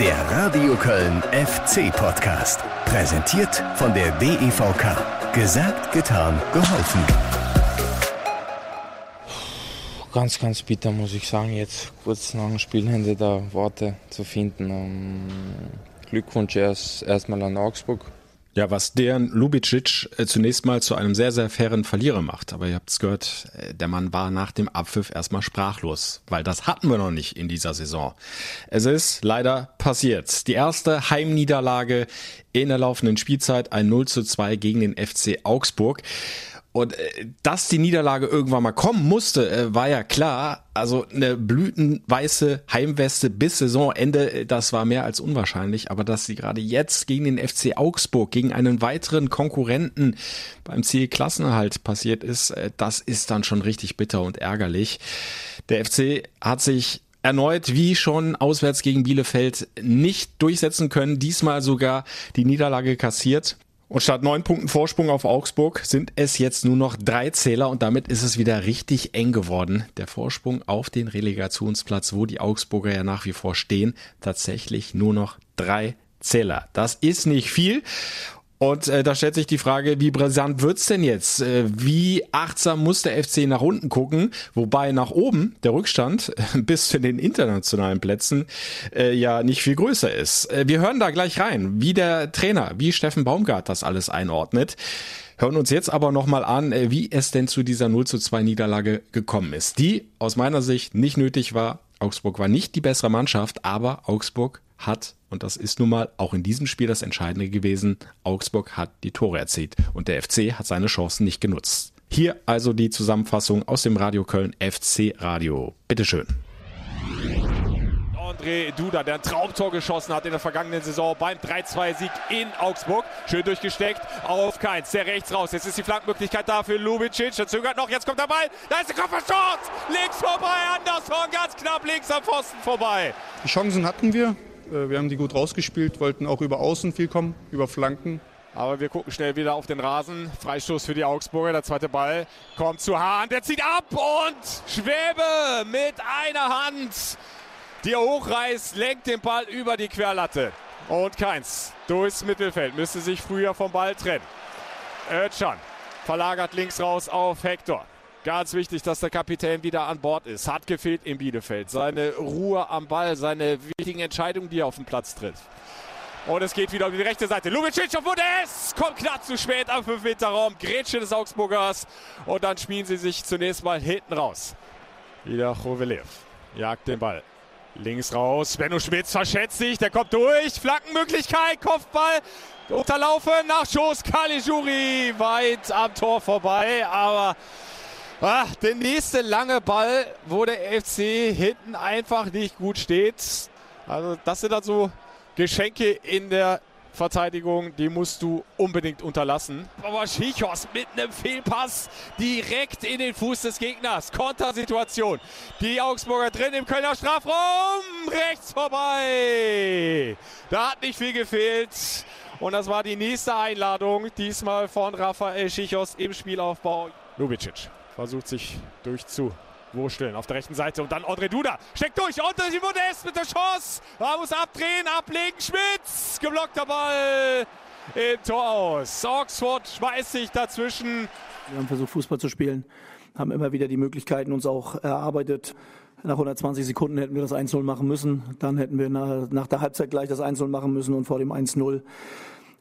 Der Radio Köln FC Podcast. Präsentiert von der DEVK. Gesagt, getan, geholfen. Ganz, ganz bitter, muss ich sagen, jetzt kurz nach dem Spielende da Worte zu finden. Um, Glückwunsch erst erstmal an Augsburg. Ja, was deren Lubicic äh, zunächst mal zu einem sehr, sehr fairen Verlierer macht. Aber ihr habt es gehört, äh, der Mann war nach dem Abpfiff erstmal sprachlos, weil das hatten wir noch nicht in dieser Saison. Es ist leider passiert. Die erste Heimniederlage in der laufenden Spielzeit, ein 0 zu 2 gegen den FC Augsburg. Und äh, dass die Niederlage irgendwann mal kommen musste, äh, war ja klar. Also eine blütenweiße Heimweste bis Saisonende, äh, das war mehr als unwahrscheinlich. Aber dass sie gerade jetzt gegen den FC Augsburg, gegen einen weiteren Konkurrenten beim Ziel Klassenerhalt passiert ist, das ist dann schon richtig bitter und ärgerlich. Der FC hat sich erneut wie schon auswärts gegen Bielefeld nicht durchsetzen können, diesmal sogar die Niederlage kassiert. Und statt neun Punkten Vorsprung auf Augsburg sind es jetzt nur noch drei Zähler und damit ist es wieder richtig eng geworden. Der Vorsprung auf den Relegationsplatz, wo die Augsburger ja nach wie vor stehen, tatsächlich nur noch drei Zähler. Das ist nicht viel und äh, da stellt sich die Frage, wie brisant wird's denn jetzt? Äh, wie achtsam muss der FC nach unten gucken? Wobei nach oben der Rückstand bis zu den internationalen Plätzen äh, ja nicht viel größer ist. Äh, wir hören da gleich rein, wie der Trainer, wie Steffen Baumgart das alles einordnet. Hören uns jetzt aber nochmal an, äh, wie es denn zu dieser 0 zu 2 Niederlage gekommen ist. Die aus meiner Sicht nicht nötig war. Augsburg war nicht die bessere Mannschaft, aber Augsburg hat, und das ist nun mal auch in diesem Spiel das Entscheidende gewesen, Augsburg hat die Tore erzielt und der FC hat seine Chancen nicht genutzt. Hier also die Zusammenfassung aus dem Radio Köln FC Radio. Bitteschön. André Duda, der ein Traumtor geschossen hat in der vergangenen Saison beim 3-2-Sieg in Augsburg. Schön durchgesteckt auf Keins, der rechts raus. Jetzt ist die Flankmöglichkeit da für Lubicic. Der zögert noch, jetzt kommt der Ball. Da ist der Kopfballschuss! Links vorbei, Andersson ganz knapp links am Pfosten vorbei. Die Chancen hatten wir. Äh, wir haben die gut rausgespielt, wollten auch über Außen viel kommen, über Flanken. Aber wir gucken schnell wieder auf den Rasen. Freistoß für die Augsburger. Der zweite Ball kommt zu Hahn. Der zieht ab und Schwäbe mit einer Hand, die er hochreißt, lenkt den Ball über die Querlatte. Und Keins durchs Mittelfeld. Müsste sich früher vom Ball trennen. Özcan verlagert links raus auf Hector. Ganz wichtig, dass der Kapitän wieder an Bord ist. Hat gefehlt in Bielefeld. Seine Ruhe am Ball, seine wichtigen Entscheidungen, die er auf den Platz tritt. Und es geht wieder um die rechte Seite. Lubicic auf Modest! Kommt knapp zu spät am 5-Meter-Raum. Grätsche des Augsburgers. Und dann spielen sie sich zunächst mal hinten raus. Wieder Chovelev. Jagt den Ball. Links raus. Benno Schmitz verschätzt sich. Der kommt durch. Flankenmöglichkeit. Kopfball. Unterlaufen. Nachschuss. Caligiuri weit am Tor vorbei. Aber Ach, der nächste lange Ball, wo der FC hinten einfach nicht gut steht. Also das sind dann so Geschenke in der Verteidigung, die musst du unbedingt unterlassen. Aber Schichos mit einem Fehlpass direkt in den Fuß des Gegners. Kontersituation. Die Augsburger drin im Kölner Strafraum. Rechts vorbei. Da hat nicht viel gefehlt. Und das war die nächste Einladung. Diesmal von Rafael Schichos im Spielaufbau. Lubicic versucht sich durchzuwurschteln auf der rechten Seite und dann André Duda steckt durch, André Modest mit der Chance, er muss abdrehen, ablegen, Schmitz, geblockter Ball im Tor aus. Oxford schmeißt sich dazwischen. Wir haben versucht Fußball zu spielen, haben immer wieder die Möglichkeiten uns auch erarbeitet. Nach 120 Sekunden hätten wir das 1-0 machen müssen. Dann hätten wir nach, der Halbzeit gleich das 1-0 machen müssen und vor dem 1-0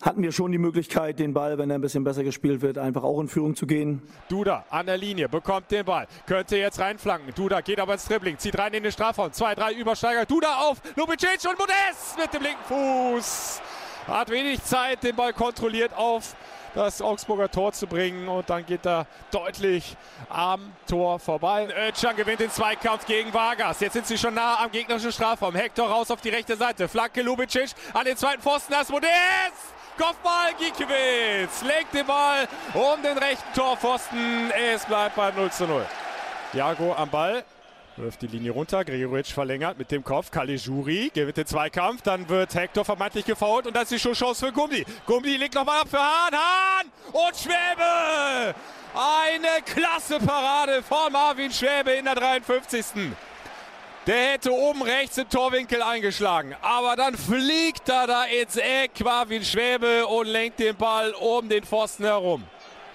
hatten wir schon die Möglichkeit, den Ball, wenn er ein bisschen besser gespielt wird, einfach auch in Führung zu gehen. Duda an der Linie, bekommt den Ball, könnte jetzt reinflanken. Duda geht aber ins Dribbling, zieht rein in den Strafraum. Zwei, drei Übersteiger. Duda auf Lubicic und Modest mit dem linken Fuß. Hat wenig Zeit, den Ball kontrolliert auf das Augsburger Tor zu bringen und dann geht er deutlich am Tor vorbei. Özcan gewinnt den Zweikampf gegen Vargas. Jetzt sind sie schon nah am gegnerischen Strafraum. Hector raus auf die rechte Seite. Flanke Lubicic an den zweiten Pfosten. Das Modest! Kopfball, Gikiewicz legt den Ball um den rechten Torpfosten. Es bleibt bei 0 zu 0. Jago am Ball, wirft die Linie runter. Gregoritsch verlängert mit dem Kopf. Caligiuri gewinnt den Zweikampf. Dann wird Hector vermeintlich gefault und das ist die Chance für Gummi. Gummi legt nochmal ab für Hahn. Hahn und Schwäbe. Eine klasse Parade von Marvin Schwäbe in der 53. Der hätte oben rechts den Torwinkel eingeschlagen. Aber dann fliegt er da ins Eck, Marvin Schwäbe und lenkt den Ball um den Pfosten herum.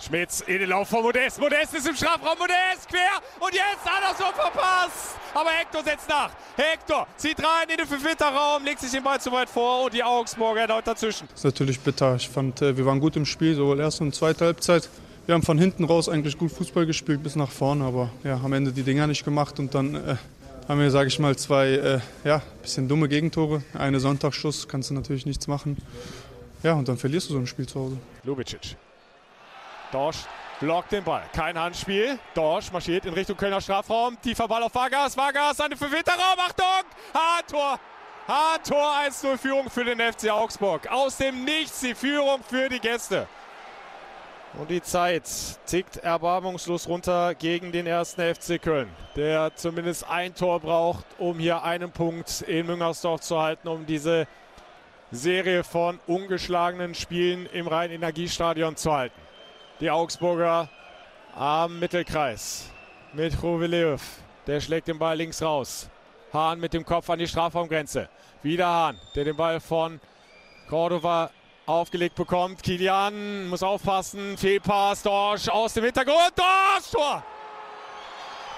Schmitz in den Lauf von Modest. Modest ist im Strafraum. Modest quer. Und jetzt hat er so verpasst. Aber Hector setzt nach. Hector zieht rein in den 5-Meter-Raum, legt sich den Ball zu weit vor und die Augsburger erneut dazwischen. Das ist natürlich bitter. Ich fand, äh, wir waren gut im Spiel, sowohl erste und zweite Halbzeit. Wir haben von hinten raus eigentlich gut Fußball gespielt bis nach vorne, aber ja, am Ende die Dinger nicht gemacht und dann äh, haben wir, sage ich mal, zwei äh, ja, bisschen dumme Gegentore. Eine Sonntagsschuss, kannst du natürlich nichts machen. Ja, und dann verlierst du so ein Spiel zu Hause. Lubicic. Dorsch blockt den Ball. Kein Handspiel. Dorsch marschiert in Richtung Kölner Strafraum. Tiefer Ball auf Vargas. Vargas an den Raum. Achtung! Handtor! Handtor 1-0 Führung für den FC Augsburg. Aus dem Nichts die Führung für die Gäste. Und die Zeit tickt erbarmungslos runter gegen den ersten FC Köln, der zumindest ein Tor braucht, um hier einen Punkt in Müngersdorf zu halten, um diese Serie von ungeschlagenen Spielen im Rhein-Energiestadion zu halten. Die Augsburger am Mittelkreis mit Rovelev. Der schlägt den Ball links raus. Hahn mit dem Kopf an die Strafraumgrenze. Wieder Hahn, der den Ball von Cordova aufgelegt bekommt. Kilian muss aufpassen. Fehlpass. Dorsch aus dem Hintergrund. Dorsch, Tor!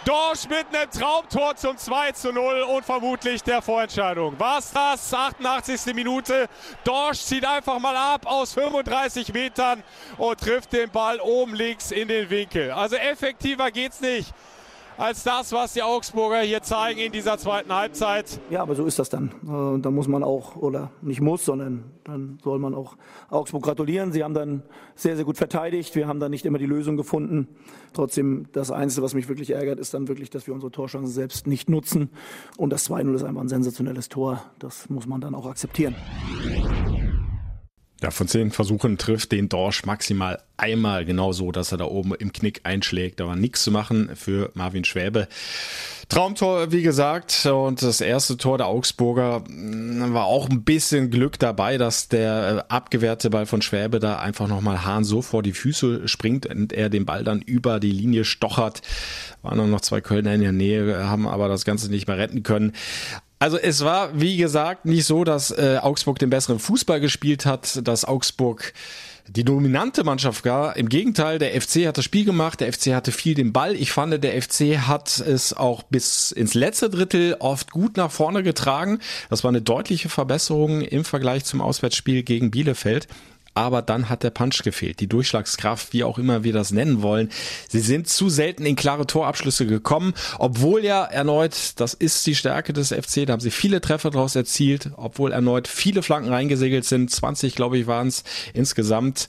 Dorsch mit einem Traumtor zum 2 zu 0 und vermutlich der Vorentscheidung. Was das? 88. Minute. Dorsch zieht einfach mal ab aus 35 Metern und trifft den Ball oben links in den Winkel. Also effektiver geht's nicht als das, was die Augsburger hier zeigen in dieser zweiten Halbzeit. Ja, aber so ist das dann. Äh, da muss man auch, oder nicht muss, sondern dann soll man auch Augsburg gratulieren. Sie haben dann sehr, sehr gut verteidigt. Wir haben dann nicht immer die Lösung gefunden. Trotzdem, das Einzige, was mich wirklich ärgert, ist dann wirklich, dass wir unsere Torchancen selbst nicht nutzen. Und das 2-0 ist einfach ein sensationelles Tor. Das muss man dann auch akzeptieren. Ja, von zehn Versuchen trifft den Dorsch maximal einmal genau so, dass er da oben im Knick einschlägt. Da war nichts zu machen für Marvin Schwäbe. Traumtor, wie gesagt, und das erste Tor der Augsburger mm, war auch ein bisschen Glück dabei, dass der äh, abgewehrte Ball von Schwäbe da einfach nochmal Hahn so vor die Füße springt und er den Ball dann über die Linie stochert. Waren noch zwei Kölner in der Nähe, haben aber das Ganze nicht mehr retten können. Also es war, wie gesagt, nicht so, dass äh, Augsburg den besseren Fußball gespielt hat, dass Augsburg die dominante Mannschaft war. Im Gegenteil, der FC hat das Spiel gemacht, der FC hatte viel den Ball. Ich fand, der FC hat es auch bis ins letzte Drittel oft gut nach vorne getragen. Das war eine deutliche Verbesserung im Vergleich zum Auswärtsspiel gegen Bielefeld aber dann hat der Punch gefehlt, die Durchschlagskraft, wie auch immer wir das nennen wollen. Sie sind zu selten in klare Torabschlüsse gekommen, obwohl ja erneut, das ist die Stärke des FC, da haben sie viele Treffer draus erzielt, obwohl erneut viele Flanken reingesegelt sind, 20 glaube ich waren es insgesamt.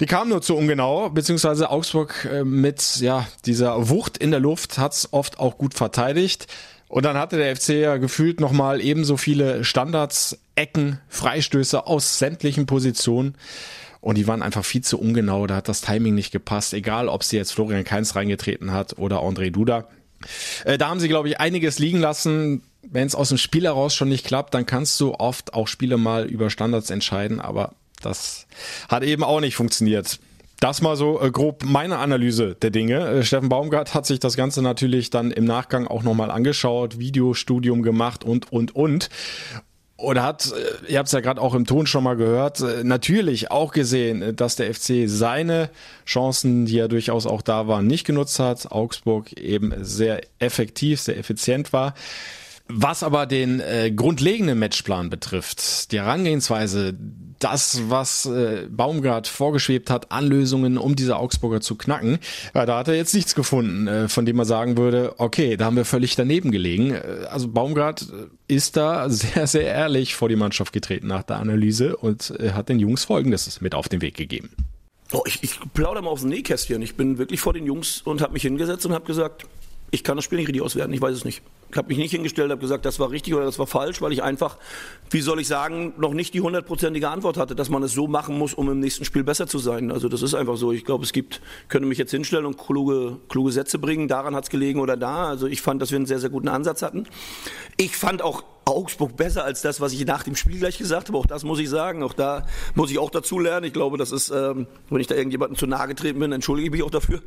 Die kamen nur zu ungenau, beziehungsweise Augsburg äh, mit ja dieser Wucht in der Luft hat's oft auch gut verteidigt. Und dann hatte der FC ja gefühlt nochmal ebenso viele Standards, Ecken, Freistöße aus sämtlichen Positionen. Und die waren einfach viel zu ungenau. Da hat das Timing nicht gepasst. Egal, ob sie jetzt Florian Keins reingetreten hat oder André Duda. Äh, da haben sie, glaube ich, einiges liegen lassen. Wenn es aus dem Spiel heraus schon nicht klappt, dann kannst du oft auch Spiele mal über Standards entscheiden. Aber das hat eben auch nicht funktioniert. Das mal so äh, grob meine Analyse der Dinge. Äh, Steffen Baumgart hat sich das Ganze natürlich dann im Nachgang auch nochmal angeschaut, Videostudium gemacht und, und, und. Oder hat, äh, ihr habt es ja gerade auch im Ton schon mal gehört, äh, natürlich auch gesehen, äh, dass der FC seine Chancen, die ja durchaus auch da waren, nicht genutzt hat. Augsburg eben sehr effektiv, sehr effizient war. Was aber den äh, grundlegenden Matchplan betrifft, die Herangehensweise, das, was äh, Baumgart vorgeschwebt hat, an Lösungen, um diese Augsburger zu knacken, ja, da hat er jetzt nichts gefunden, äh, von dem man sagen würde, okay, da haben wir völlig daneben gelegen. Äh, also Baumgart äh, ist da sehr, sehr ehrlich vor die Mannschaft getreten nach der Analyse und äh, hat den Jungs Folgendes mit auf den Weg gegeben. Oh, ich, ich plaudere mal aus dem Nähkästchen. Ich bin wirklich vor den Jungs und habe mich hingesetzt und habe gesagt, ich kann das Spiel nicht richtig auswerten, ich weiß es nicht. Ich habe mich nicht hingestellt, habe gesagt, das war richtig oder das war falsch, weil ich einfach, wie soll ich sagen, noch nicht die hundertprozentige Antwort hatte, dass man es so machen muss, um im nächsten Spiel besser zu sein. Also das ist einfach so. Ich glaube, es gibt, könnte mich jetzt hinstellen und kluge, kluge Sätze bringen, daran hat es gelegen oder da. Also ich fand, dass wir einen sehr, sehr guten Ansatz hatten. Ich fand auch Augsburg besser als das, was ich nach dem Spiel gleich gesagt habe. Auch das muss ich sagen. Auch da muss ich auch dazu lernen. Ich glaube, das ist, ähm, wenn ich da irgendjemandem zu nahe getreten bin, entschuldige ich mich auch dafür.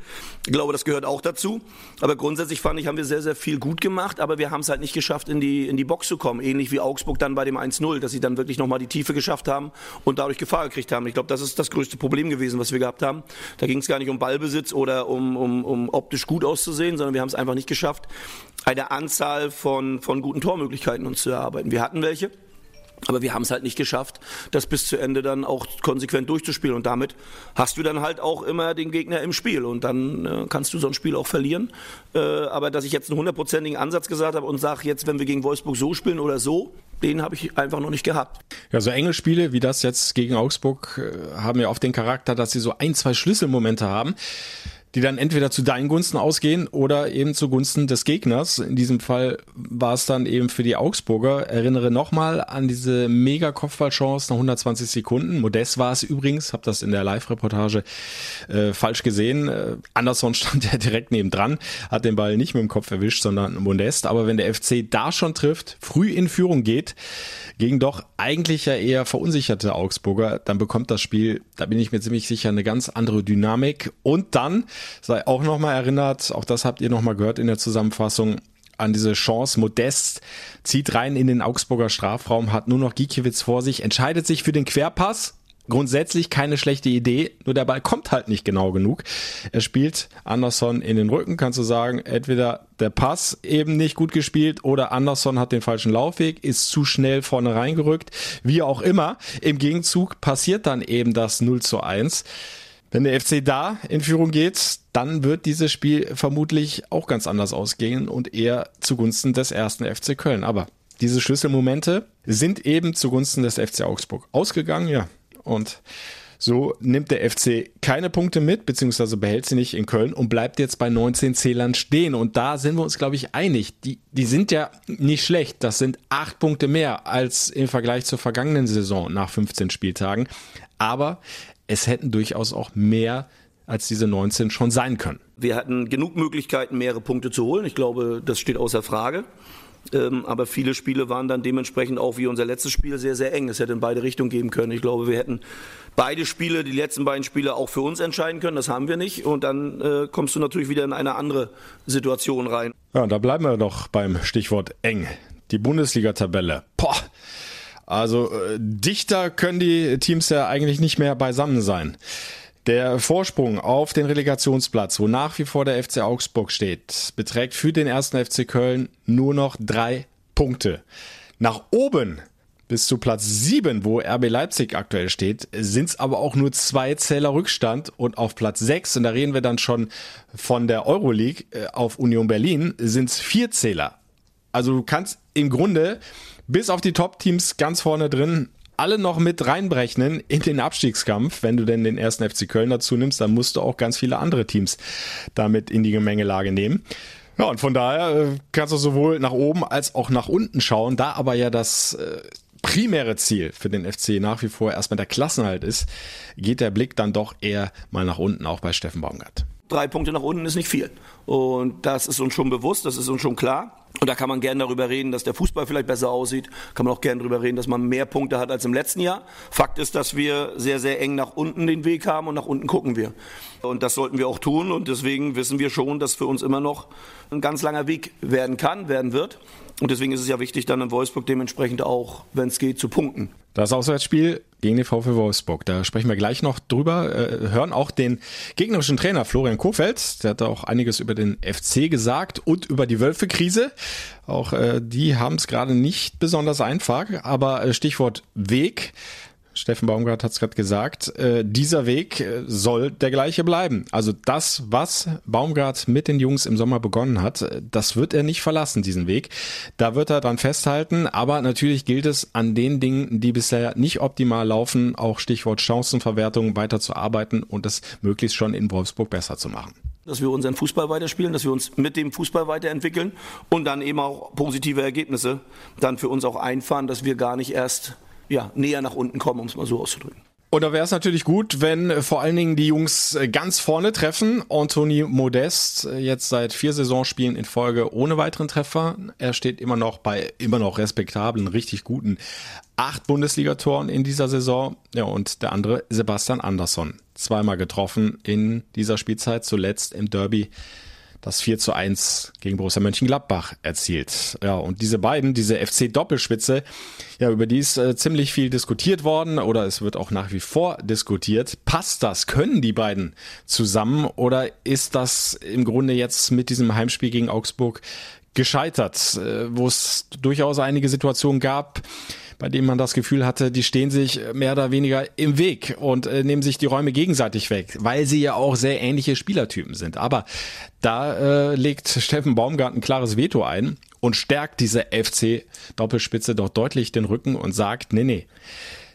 Ich glaube, das gehört auch dazu. Aber grundsätzlich fand ich, haben wir sehr, sehr viel gut gemacht. Aber aber wir haben es halt nicht geschafft, in die, in die Box zu kommen. Ähnlich wie Augsburg dann bei dem 1-0, dass sie dann wirklich nochmal die Tiefe geschafft haben und dadurch Gefahr gekriegt haben. Ich glaube, das ist das größte Problem gewesen, was wir gehabt haben. Da ging es gar nicht um Ballbesitz oder um, um, um optisch gut auszusehen, sondern wir haben es einfach nicht geschafft, eine Anzahl von, von guten Tormöglichkeiten uns zu erarbeiten. Wir hatten welche. Aber wir haben es halt nicht geschafft, das bis zu Ende dann auch konsequent durchzuspielen. Und damit hast du dann halt auch immer den Gegner im Spiel. Und dann äh, kannst du so ein Spiel auch verlieren. Äh, aber dass ich jetzt einen hundertprozentigen Ansatz gesagt habe und sage, jetzt, wenn wir gegen Wolfsburg so spielen oder so, den habe ich einfach noch nicht gehabt. Ja, so enge Spiele wie das jetzt gegen Augsburg äh, haben ja oft den Charakter, dass sie so ein, zwei Schlüsselmomente haben die dann entweder zu deinen Gunsten ausgehen oder eben zugunsten des Gegners. In diesem Fall war es dann eben für die Augsburger. Erinnere nochmal an diese mega Kopfballchance nach 120 Sekunden. Modest war es übrigens, habe das in der Live-Reportage äh, falsch gesehen. Äh, Anderson stand ja direkt nebendran, hat den Ball nicht mit dem Kopf erwischt, sondern Modest. Aber wenn der FC da schon trifft, früh in Führung geht, gegen doch eigentlich ja eher verunsicherte Augsburger, dann bekommt das Spiel, da bin ich mir ziemlich sicher, eine ganz andere Dynamik. Und dann sei auch nochmal erinnert, auch das habt ihr nochmal gehört in der Zusammenfassung, an diese Chance. Modest zieht rein in den Augsburger Strafraum, hat nur noch Gikiewicz vor sich, entscheidet sich für den Querpass grundsätzlich keine schlechte Idee, nur der Ball kommt halt nicht genau genug. Er spielt Anderson in den Rücken, kannst du sagen, entweder der Pass eben nicht gut gespielt oder Anderson hat den falschen Laufweg, ist zu schnell vorne reingerückt, wie auch immer. Im Gegenzug passiert dann eben das 0 zu 1. Wenn der FC da in Führung geht, dann wird dieses Spiel vermutlich auch ganz anders ausgehen und eher zugunsten des ersten FC Köln. Aber diese Schlüsselmomente sind eben zugunsten des FC Augsburg ausgegangen, ja. Und so nimmt der FC keine Punkte mit, beziehungsweise behält sie nicht in Köln und bleibt jetzt bei 19 Zählern stehen. Und da sind wir uns, glaube ich, einig. Die, die sind ja nicht schlecht. Das sind acht Punkte mehr als im Vergleich zur vergangenen Saison nach 15 Spieltagen. Aber es hätten durchaus auch mehr als diese 19 schon sein können. Wir hatten genug Möglichkeiten, mehrere Punkte zu holen. Ich glaube, das steht außer Frage. Ähm, aber viele Spiele waren dann dementsprechend auch wie unser letztes Spiel sehr, sehr eng. Es hätte in beide Richtungen geben können. Ich glaube, wir hätten beide Spiele, die letzten beiden Spiele auch für uns entscheiden können. Das haben wir nicht. Und dann äh, kommst du natürlich wieder in eine andere Situation rein. Ja, da bleiben wir doch beim Stichwort eng. Die Bundesliga-Tabelle. Boah. Also äh, dichter können die Teams ja eigentlich nicht mehr beisammen sein. Der Vorsprung auf den Relegationsplatz, wo nach wie vor der FC Augsburg steht, beträgt für den ersten FC Köln nur noch drei Punkte. Nach oben bis zu Platz 7, wo RB Leipzig aktuell steht, sind es aber auch nur zwei Zähler Rückstand und auf Platz 6, und da reden wir dann schon von der Euroleague äh, auf Union Berlin, sind es vier Zähler. Also du kannst im Grunde bis auf die Top-Teams ganz vorne drin alle noch mit reinberechnen in den Abstiegskampf. Wenn du denn den ersten FC Köln dazu nimmst, dann musst du auch ganz viele andere Teams damit in die Gemengelage nehmen. Ja, und von daher äh, kannst du sowohl nach oben als auch nach unten schauen. Da aber ja das äh, primäre Ziel für den FC nach wie vor erstmal der Klassenhalt ist, geht der Blick dann doch eher mal nach unten, auch bei Steffen Baumgart. Drei Punkte nach unten ist nicht viel. Und das ist uns schon bewusst, das ist uns schon klar. Und da kann man gerne darüber reden, dass der Fußball vielleicht besser aussieht. Kann man auch gerne darüber reden, dass man mehr Punkte hat als im letzten Jahr. Fakt ist, dass wir sehr, sehr eng nach unten den Weg haben und nach unten gucken wir. Und das sollten wir auch tun. Und deswegen wissen wir schon, dass für uns immer noch ein ganz langer Weg werden kann, werden wird. Und deswegen ist es ja wichtig, dann in Wolfsburg dementsprechend auch, wenn es geht, zu punkten. Das Auswärtsspiel gegen den VfL Wolfsburg. Da sprechen wir gleich noch drüber. Äh, hören auch den gegnerischen Trainer Florian Kofeld. Der hat auch einiges über den FC gesagt und über die Wölfe-Krise. Auch äh, die haben es gerade nicht besonders einfach. Aber äh, Stichwort Weg. Steffen Baumgart hat es gerade gesagt, äh, dieser Weg äh, soll der gleiche bleiben. Also das, was Baumgart mit den Jungs im Sommer begonnen hat, äh, das wird er nicht verlassen, diesen Weg. Da wird er dran festhalten, aber natürlich gilt es an den Dingen, die bisher nicht optimal laufen, auch Stichwort Chancenverwertung, weiter zu arbeiten und es möglichst schon in Wolfsburg besser zu machen dass wir unseren Fußball weiterspielen, dass wir uns mit dem Fußball weiterentwickeln und dann eben auch positive Ergebnisse dann für uns auch einfahren, dass wir gar nicht erst ja, näher nach unten kommen, um es mal so auszudrücken. Und da wäre es natürlich gut, wenn vor allen Dingen die Jungs ganz vorne treffen. Anthony Modest jetzt seit vier Saisonspielen in Folge ohne weiteren Treffer. Er steht immer noch bei immer noch respektablen, richtig guten acht Bundesligatoren in dieser Saison. Ja, und der andere Sebastian Andersson. Zweimal getroffen in dieser Spielzeit, zuletzt im Derby das 4 zu 1 gegen Borussia Mönchengladbach erzielt. Ja, und diese beiden, diese FC-Doppelspitze, ja, über die ist äh, ziemlich viel diskutiert worden oder es wird auch nach wie vor diskutiert. Passt das? Können die beiden zusammen oder ist das im Grunde jetzt mit diesem Heimspiel gegen Augsburg gescheitert, äh, wo es durchaus einige Situationen gab, bei denen man das Gefühl hatte, die stehen sich mehr oder weniger im Weg und äh, nehmen sich die Räume gegenseitig weg, weil sie ja auch sehr ähnliche Spielertypen sind. Aber da äh, legt Steffen Baumgart ein klares Veto ein und stärkt diese FC-Doppelspitze doch deutlich den Rücken und sagt, nee, nee,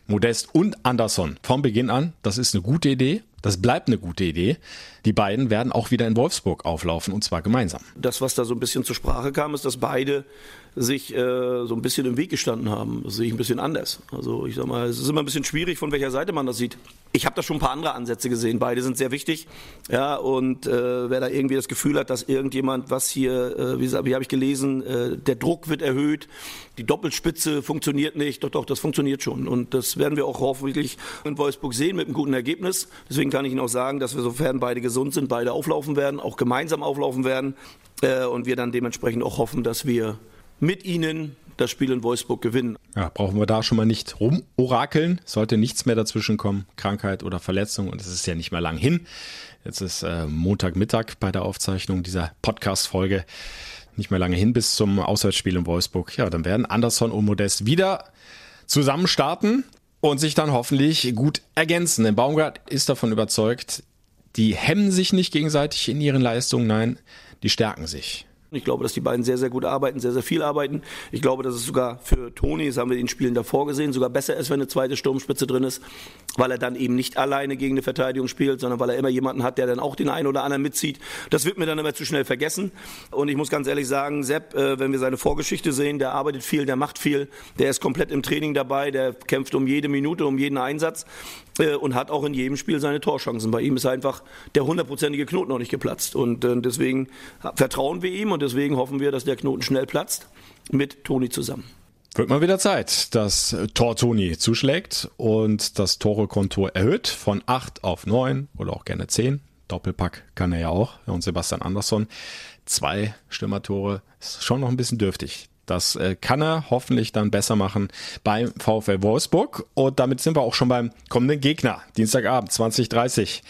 Modest und Anderson vom Beginn an, das ist eine gute Idee, das bleibt eine gute Idee. Die beiden werden auch wieder in Wolfsburg auflaufen und zwar gemeinsam. Das, was da so ein bisschen zur Sprache kam, ist, dass beide sich äh, so ein bisschen im Weg gestanden haben. Das sehe ich ein bisschen anders. Also ich sag mal, es ist immer ein bisschen schwierig, von welcher Seite man das sieht. Ich habe da schon ein paar andere Ansätze gesehen. Beide sind sehr wichtig. Ja, und äh, wer da irgendwie das Gefühl hat, dass irgendjemand was hier, äh, wie, wie habe ich gelesen, äh, der Druck wird erhöht, die Doppelspitze funktioniert nicht. Doch, doch, das funktioniert schon. Und das werden wir auch hoffentlich in Wolfsburg sehen mit einem guten Ergebnis. Deswegen kann ich Ihnen auch sagen, dass wir, sofern beide gesund sind, beide auflaufen werden, auch gemeinsam auflaufen werden. Äh, und wir dann dementsprechend auch hoffen, dass wir mit ihnen das Spiel in Wolfsburg gewinnen. Ja, brauchen wir da schon mal nicht rumorakeln. Sollte nichts mehr dazwischen kommen, Krankheit oder Verletzung. Und es ist ja nicht mehr lang hin. Jetzt ist äh, Montagmittag bei der Aufzeichnung dieser Podcast-Folge. Nicht mehr lange hin bis zum Auswärtsspiel in Wolfsburg. Ja, dann werden Anderson und Modest wieder zusammen starten und sich dann hoffentlich gut ergänzen. Denn Baumgart ist davon überzeugt, die hemmen sich nicht gegenseitig in ihren Leistungen, nein, die stärken sich. Ich glaube, dass die beiden sehr, sehr gut arbeiten, sehr, sehr viel arbeiten. Ich glaube, dass es sogar für Toni, das haben wir in den Spielen davor gesehen, sogar besser ist, wenn eine zweite Sturmspitze drin ist, weil er dann eben nicht alleine gegen eine Verteidigung spielt, sondern weil er immer jemanden hat, der dann auch den einen oder anderen mitzieht. Das wird mir dann immer zu schnell vergessen. Und ich muss ganz ehrlich sagen, Sepp, äh, wenn wir seine Vorgeschichte sehen, der arbeitet viel, der macht viel, der ist komplett im Training dabei, der kämpft um jede Minute, um jeden Einsatz äh, und hat auch in jedem Spiel seine Torchancen. Bei ihm ist einfach der hundertprozentige Knoten noch nicht geplatzt. Und äh, deswegen vertrauen wir ihm und deswegen hoffen wir, dass der Knoten schnell platzt mit Toni zusammen. Wird mal wieder Zeit, dass Tor Toni zuschlägt und das Tore-Konto erhöht von 8 auf 9 oder auch gerne 10. Doppelpack kann er ja auch. Und Sebastian Andersson. Zwei Stürmertore ist schon noch ein bisschen dürftig. Das äh, kann er hoffentlich dann besser machen beim VfL Wolfsburg. Und damit sind wir auch schon beim kommenden Gegner. Dienstagabend 2030.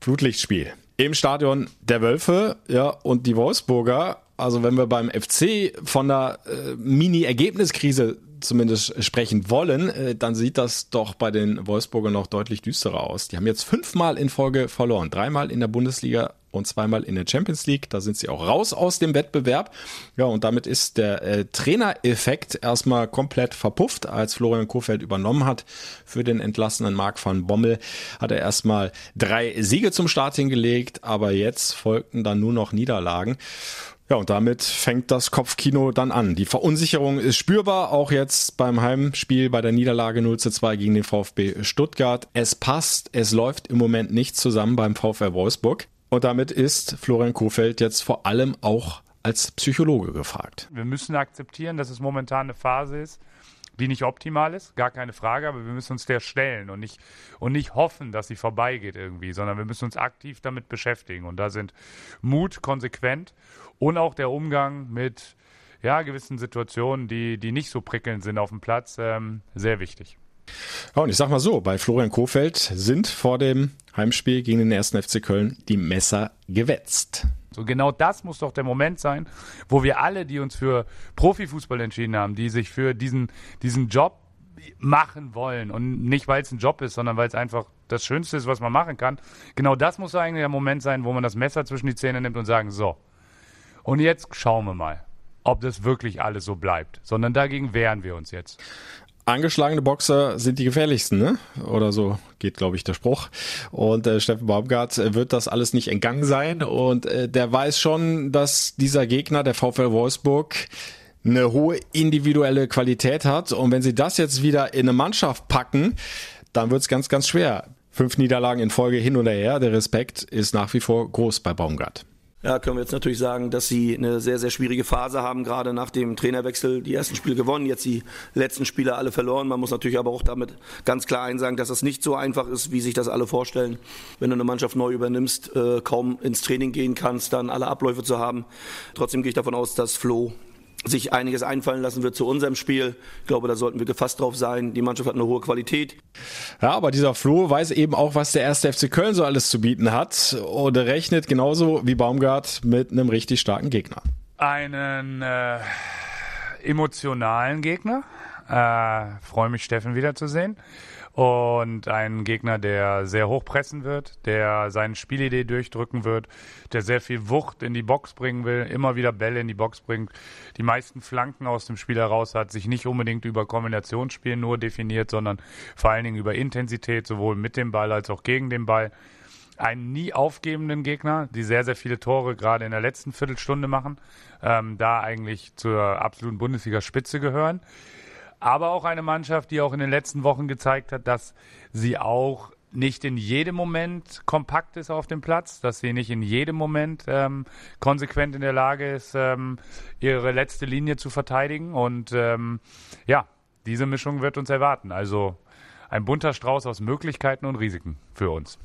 Flutlichtspiel. Im Stadion der Wölfe, ja, und die Wolfsburger also wenn wir beim FC von einer äh, Mini-Ergebniskrise zumindest sprechen wollen, äh, dann sieht das doch bei den Wolfsburger noch deutlich düsterer aus. Die haben jetzt fünfmal in Folge verloren. Dreimal in der Bundesliga und zweimal in der Champions League. Da sind sie auch raus aus dem Wettbewerb. Ja, und damit ist der äh, Trainereffekt erstmal komplett verpufft. Als Florian Kohfeldt übernommen hat für den entlassenen Marc van Bommel, hat er erstmal drei Siege zum Start hingelegt, aber jetzt folgten dann nur noch Niederlagen. Ja, und damit fängt das Kopfkino dann an. Die Verunsicherung ist spürbar, auch jetzt beim Heimspiel bei der Niederlage 0 zu 2 gegen den VfB Stuttgart. Es passt, es läuft im Moment nicht zusammen beim VfR Wolfsburg. Und damit ist Florian Kofeld jetzt vor allem auch als Psychologe gefragt. Wir müssen akzeptieren, dass es momentan eine Phase ist, die nicht optimal ist, gar keine Frage, aber wir müssen uns der stellen und nicht, und nicht hoffen, dass sie vorbeigeht irgendwie, sondern wir müssen uns aktiv damit beschäftigen. Und da sind Mut, konsequent und auch der Umgang mit ja, gewissen Situationen, die, die nicht so prickelnd sind auf dem Platz, ähm, sehr wichtig. Ja, und ich sag mal so, bei Florian Kofeld sind vor dem Heimspiel gegen den ersten FC Köln die Messer gewetzt. So genau das muss doch der Moment sein, wo wir alle, die uns für Profifußball entschieden haben, die sich für diesen, diesen Job machen wollen und nicht, weil es ein Job ist, sondern weil es einfach das Schönste ist, was man machen kann. Genau das muss eigentlich der Moment sein, wo man das Messer zwischen die Zähne nimmt und sagen, so, und jetzt schauen wir mal, ob das wirklich alles so bleibt, sondern dagegen wehren wir uns jetzt. Angeschlagene Boxer sind die gefährlichsten, ne? Oder so geht, glaube ich, der Spruch. Und äh, Steffen Baumgart äh, wird das alles nicht entgangen sein. Und äh, der weiß schon, dass dieser Gegner, der VfL Wolfsburg, eine hohe individuelle Qualität hat. Und wenn sie das jetzt wieder in eine Mannschaft packen, dann wird es ganz, ganz schwer. Fünf Niederlagen in Folge hin oder her. Der Respekt ist nach wie vor groß bei Baumgart. Ja, können wir jetzt natürlich sagen, dass sie eine sehr, sehr schwierige Phase haben, gerade nach dem Trainerwechsel. Die ersten Spiele gewonnen, jetzt die letzten Spiele alle verloren. Man muss natürlich aber auch damit ganz klar einsagen, dass es nicht so einfach ist, wie sich das alle vorstellen. Wenn du eine Mannschaft neu übernimmst, äh, kaum ins Training gehen kannst, dann alle Abläufe zu haben. Trotzdem gehe ich davon aus, dass Flo sich einiges einfallen lassen wird zu unserem Spiel. Ich glaube, da sollten wir gefasst drauf sein. Die Mannschaft hat eine hohe Qualität. Ja, aber dieser Flo weiß eben auch, was der erste FC Köln so alles zu bieten hat und rechnet genauso wie Baumgart mit einem richtig starken Gegner. Einen äh, emotionalen Gegner. Äh, Freue mich, Steffen wiederzusehen und ein Gegner, der sehr hoch pressen wird, der seine Spielidee durchdrücken wird, der sehr viel Wucht in die Box bringen will, immer wieder Bälle in die Box bringt, die meisten Flanken aus dem Spiel heraus hat, sich nicht unbedingt über Kombinationsspiel nur definiert, sondern vor allen Dingen über Intensität, sowohl mit dem Ball als auch gegen den Ball. Einen nie aufgebenden Gegner, die sehr, sehr viele Tore gerade in der letzten Viertelstunde machen, ähm, da eigentlich zur absoluten Bundesliga-Spitze gehören aber auch eine Mannschaft, die auch in den letzten Wochen gezeigt hat, dass sie auch nicht in jedem Moment kompakt ist auf dem Platz, dass sie nicht in jedem Moment ähm, konsequent in der Lage ist, ähm, ihre letzte Linie zu verteidigen. Und ähm, ja, diese Mischung wird uns erwarten. Also ein bunter Strauß aus Möglichkeiten und Risiken für uns.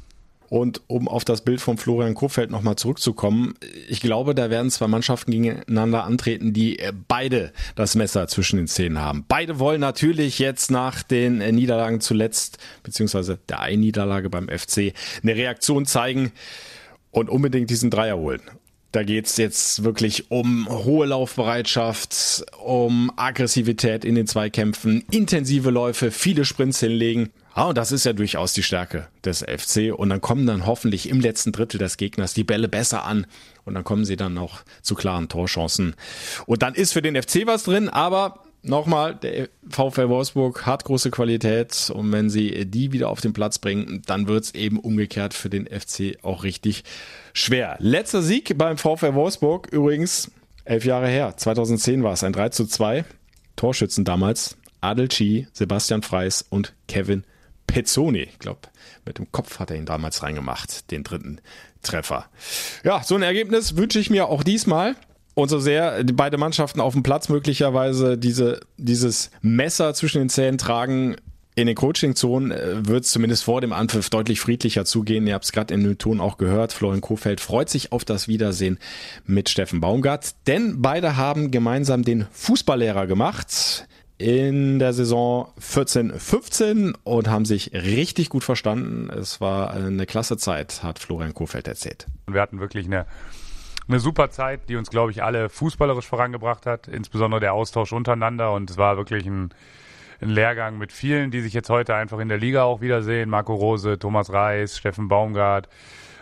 Und um auf das Bild von Florian Kofeld nochmal zurückzukommen, ich glaube, da werden zwei Mannschaften gegeneinander antreten, die äh, beide das Messer zwischen den Zähnen haben. Beide wollen natürlich jetzt nach den äh, Niederlagen zuletzt, beziehungsweise der einen Niederlage beim FC, eine Reaktion zeigen und unbedingt diesen Dreier holen. Da geht's jetzt wirklich um hohe Laufbereitschaft, um Aggressivität in den Zweikämpfen, intensive Läufe, viele Sprints hinlegen. Ah, und das ist ja durchaus die Stärke des FC. Und dann kommen dann hoffentlich im letzten Drittel des Gegners die Bälle besser an. Und dann kommen sie dann noch zu klaren Torchancen. Und dann ist für den FC was drin, aber nochmal, der VfL Wolfsburg hat große Qualität und wenn sie die wieder auf den Platz bringen, dann wird's eben umgekehrt für den FC auch richtig schwer. Letzter Sieg beim VfL Wolfsburg übrigens elf Jahre her, 2010 war es, ein 3 zu 2. Torschützen damals Adel Chi, Sebastian Freis und Kevin Pezzoni. Ich glaube, mit dem Kopf hat er ihn damals reingemacht, den dritten Treffer. Ja, so ein Ergebnis wünsche ich mir auch diesmal. Und so sehr beide Mannschaften auf dem Platz möglicherweise diese, dieses Messer zwischen den Zähnen tragen, in den Coaching-Zonen äh, wird es zumindest vor dem Anpfiff deutlich friedlicher zugehen. Ihr habt es gerade in dem Ton auch gehört. Florian Kofeld freut sich auf das Wiedersehen mit Steffen Baumgart, denn beide haben gemeinsam den Fußballlehrer gemacht in der Saison 14-15 und haben sich richtig gut verstanden. Es war eine klasse Zeit, hat Florian Kofeld erzählt. Wir hatten wirklich eine, eine super Zeit, die uns, glaube ich, alle fußballerisch vorangebracht hat, insbesondere der Austausch untereinander und es war wirklich ein, ein Lehrgang mit vielen, die sich jetzt heute einfach in der Liga auch wiedersehen. Marco Rose, Thomas Reis, Steffen Baumgart,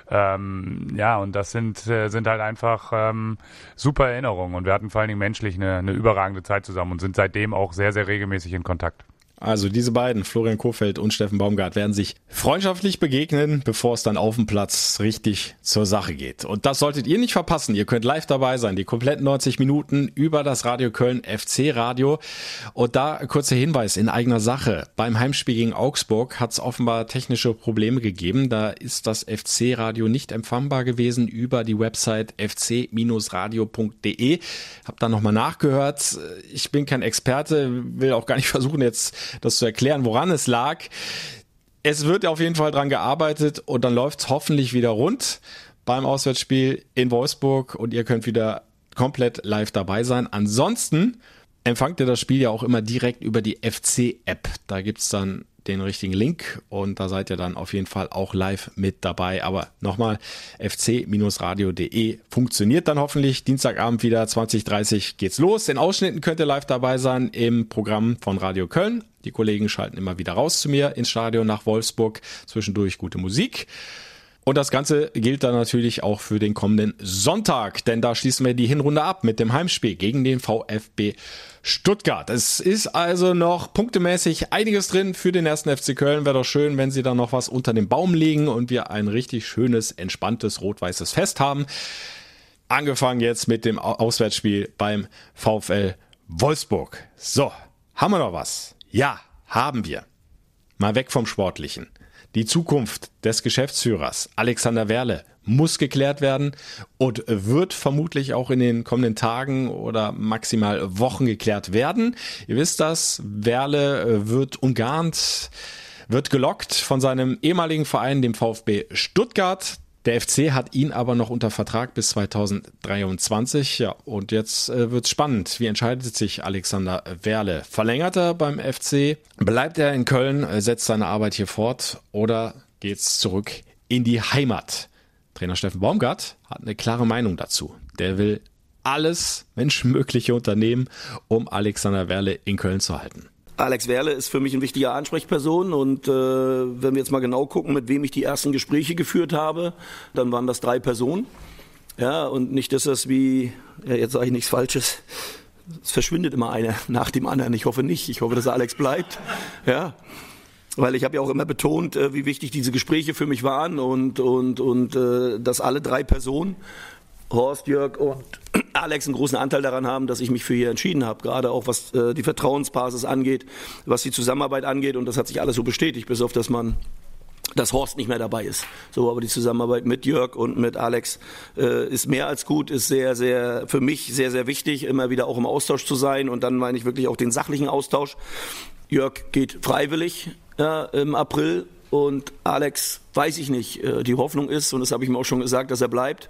ähm, ja, und das sind, äh, sind halt einfach ähm, super Erinnerungen. Und wir hatten vor allen Dingen menschlich eine, eine überragende Zeit zusammen und sind seitdem auch sehr, sehr regelmäßig in Kontakt. Also diese beiden, Florian Kofeld und Steffen Baumgart, werden sich freundschaftlich begegnen, bevor es dann auf dem Platz richtig zur Sache geht. Und das solltet ihr nicht verpassen. Ihr könnt live dabei sein, die kompletten 90 Minuten über das Radio Köln FC Radio. Und da kurzer Hinweis in eigener Sache. Beim Heimspiel gegen Augsburg hat es offenbar technische Probleme gegeben. Da ist das FC Radio nicht empfangbar gewesen über die Website fc-radio.de. Hab da nochmal nachgehört. Ich bin kein Experte, will auch gar nicht versuchen jetzt das zu erklären, woran es lag. Es wird auf jeden Fall dran gearbeitet und dann läuft es hoffentlich wieder rund beim Auswärtsspiel in Wolfsburg und ihr könnt wieder komplett live dabei sein. Ansonsten empfangt ihr das Spiel ja auch immer direkt über die FC-App. Da gibt es dann den richtigen Link und da seid ihr dann auf jeden Fall auch live mit dabei. Aber nochmal, fc-radio.de funktioniert dann hoffentlich. Dienstagabend wieder 2030 geht's los. In Ausschnitten könnt ihr live dabei sein im Programm von Radio Köln. Die Kollegen schalten immer wieder raus zu mir ins Stadion nach Wolfsburg. Zwischendurch gute Musik. Und das Ganze gilt dann natürlich auch für den kommenden Sonntag, denn da schließen wir die Hinrunde ab mit dem Heimspiel gegen den VfB Stuttgart. Es ist also noch punktemäßig einiges drin für den ersten FC Köln. Wäre doch schön, wenn sie dann noch was unter den Baum legen und wir ein richtig schönes, entspanntes rot-weißes Fest haben. Angefangen jetzt mit dem Auswärtsspiel beim VfL Wolfsburg. So, haben wir noch was? Ja, haben wir. Mal weg vom Sportlichen. Die Zukunft des Geschäftsführers Alexander Werle muss geklärt werden und wird vermutlich auch in den kommenden Tagen oder maximal Wochen geklärt werden. Ihr wisst das, Werle äh, wird umgarnt, wird gelockt von seinem ehemaligen Verein, dem VfB Stuttgart. Der FC hat ihn aber noch unter Vertrag bis 2023. Ja, und jetzt äh, wird's spannend. Wie entscheidet sich Alexander Werle? Verlängert er beim FC? Bleibt er in Köln, setzt seine Arbeit hier fort oder geht's zurück in die Heimat? Trainer Steffen Baumgart hat eine klare Meinung dazu. Der will alles Menschenmögliche unternehmen, um Alexander Werle in Köln zu halten. Alex Werle ist für mich ein wichtiger Ansprechperson und äh, wenn wir jetzt mal genau gucken, mit wem ich die ersten Gespräche geführt habe, dann waren das drei Personen. Ja, und nicht, dass das wie, ja, jetzt sage ich nichts Falsches, es verschwindet immer einer nach dem anderen. Ich hoffe nicht. Ich hoffe, dass Alex bleibt. Ja. Weil ich habe ja auch immer betont, äh, wie wichtig diese Gespräche für mich waren und, und, und äh, dass alle drei Personen Horst, Jörg und Alex einen großen Anteil daran haben, dass ich mich für hier entschieden habe. Gerade auch was äh, die Vertrauensbasis angeht, was die Zusammenarbeit angeht. Und das hat sich alles so bestätigt, bis auf dass man dass Horst nicht mehr dabei ist. So, aber die Zusammenarbeit mit Jörg und mit Alex äh, ist mehr als gut, ist sehr, sehr für mich sehr, sehr wichtig, immer wieder auch im Austausch zu sein. Und dann meine ich wirklich auch den sachlichen Austausch. Jörg geht freiwillig ja, im April und Alex weiß ich nicht. Äh, die Hoffnung ist, und das habe ich ihm auch schon gesagt, dass er bleibt.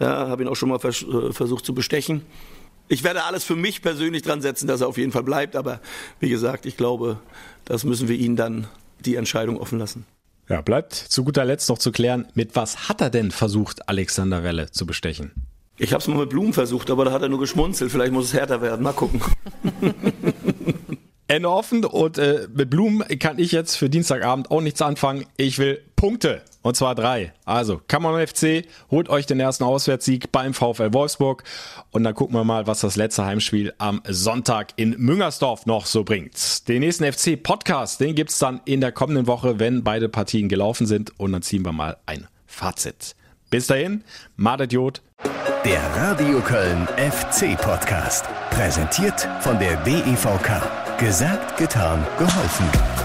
Ja, habe ihn auch schon mal vers äh, versucht zu bestechen. Ich werde alles für mich persönlich dran setzen, dass er auf jeden Fall bleibt. Aber wie gesagt, ich glaube, das müssen wir ihn dann die Entscheidung offen lassen. Ja, bleibt zu guter Letzt noch zu klären, mit was hat er denn versucht, Alexander Welle zu bestechen? Ich habe es mal mit Blumen versucht, aber da hat er nur geschmunzelt. Vielleicht muss es härter werden. Mal gucken. Ende offen und äh, mit Blumen kann ich jetzt für Dienstagabend auch nichts anfangen. Ich will Punkte und zwar drei. Also Kammermann FC holt euch den ersten Auswärtssieg beim VfL Wolfsburg und dann gucken wir mal, was das letzte Heimspiel am Sonntag in Müngersdorf noch so bringt. Den nächsten FC Podcast, den gibt's dann in der kommenden Woche, wenn beide Partien gelaufen sind und dann ziehen wir mal ein Fazit. Bis dahin, Madet Jod. Der Radio Köln FC Podcast. Präsentiert von der DEVK. Gesagt, getan, geholfen.